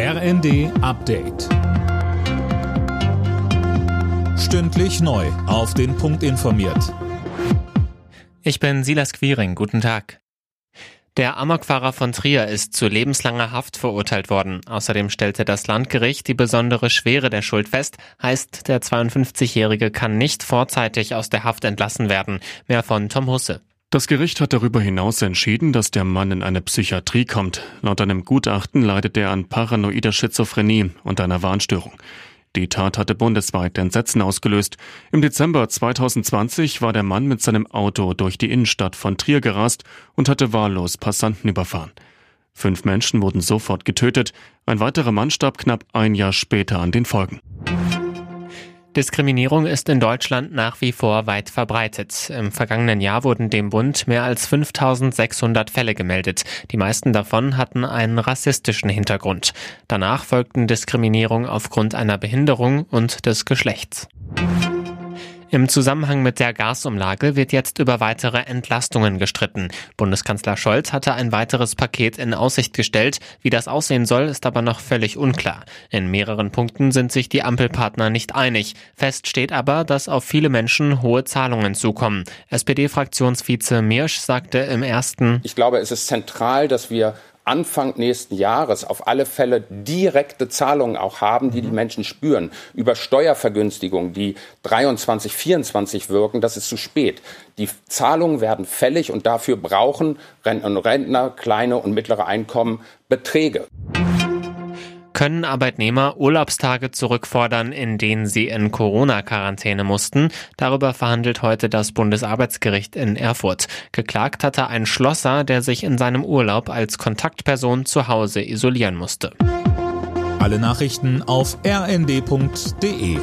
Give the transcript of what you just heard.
RND Update. Stündlich neu. Auf den Punkt informiert. Ich bin Silas Quiring. Guten Tag. Der Amokfahrer von Trier ist zu lebenslanger Haft verurteilt worden. Außerdem stellte das Landgericht die besondere Schwere der Schuld fest. Heißt, der 52-Jährige kann nicht vorzeitig aus der Haft entlassen werden. Mehr von Tom Husse. Das Gericht hat darüber hinaus entschieden, dass der Mann in eine Psychiatrie kommt. Laut einem Gutachten leidet er an paranoider Schizophrenie und einer Warnstörung. Die Tat hatte bundesweit Entsetzen ausgelöst. Im Dezember 2020 war der Mann mit seinem Auto durch die Innenstadt von Trier gerast und hatte wahllos Passanten überfahren. Fünf Menschen wurden sofort getötet, ein weiterer Mann starb knapp ein Jahr später an den Folgen. Diskriminierung ist in Deutschland nach wie vor weit verbreitet. Im vergangenen Jahr wurden dem Bund mehr als 5600 Fälle gemeldet. Die meisten davon hatten einen rassistischen Hintergrund. Danach folgten Diskriminierung aufgrund einer Behinderung und des Geschlechts. Im Zusammenhang mit der Gasumlage wird jetzt über weitere Entlastungen gestritten. Bundeskanzler Scholz hatte ein weiteres Paket in Aussicht gestellt. Wie das aussehen soll, ist aber noch völlig unklar. In mehreren Punkten sind sich die Ampelpartner nicht einig. Fest steht aber, dass auf viele Menschen hohe Zahlungen zukommen. SPD-Fraktionsvize Mirsch sagte im ersten Ich glaube, es ist zentral, dass wir Anfang nächsten Jahres auf alle Fälle direkte Zahlungen auch haben, die die Menschen spüren. Über Steuervergünstigungen, die 23, 24 wirken, das ist zu spät. Die Zahlungen werden fällig und dafür brauchen Rentner und Rentner, kleine und mittlere Einkommen Beträge können Arbeitnehmer Urlaubstage zurückfordern, in denen sie in Corona-Quarantäne mussten. Darüber verhandelt heute das Bundesarbeitsgericht in Erfurt. Geklagt hatte ein Schlosser, der sich in seinem Urlaub als Kontaktperson zu Hause isolieren musste. Alle Nachrichten auf rnd.de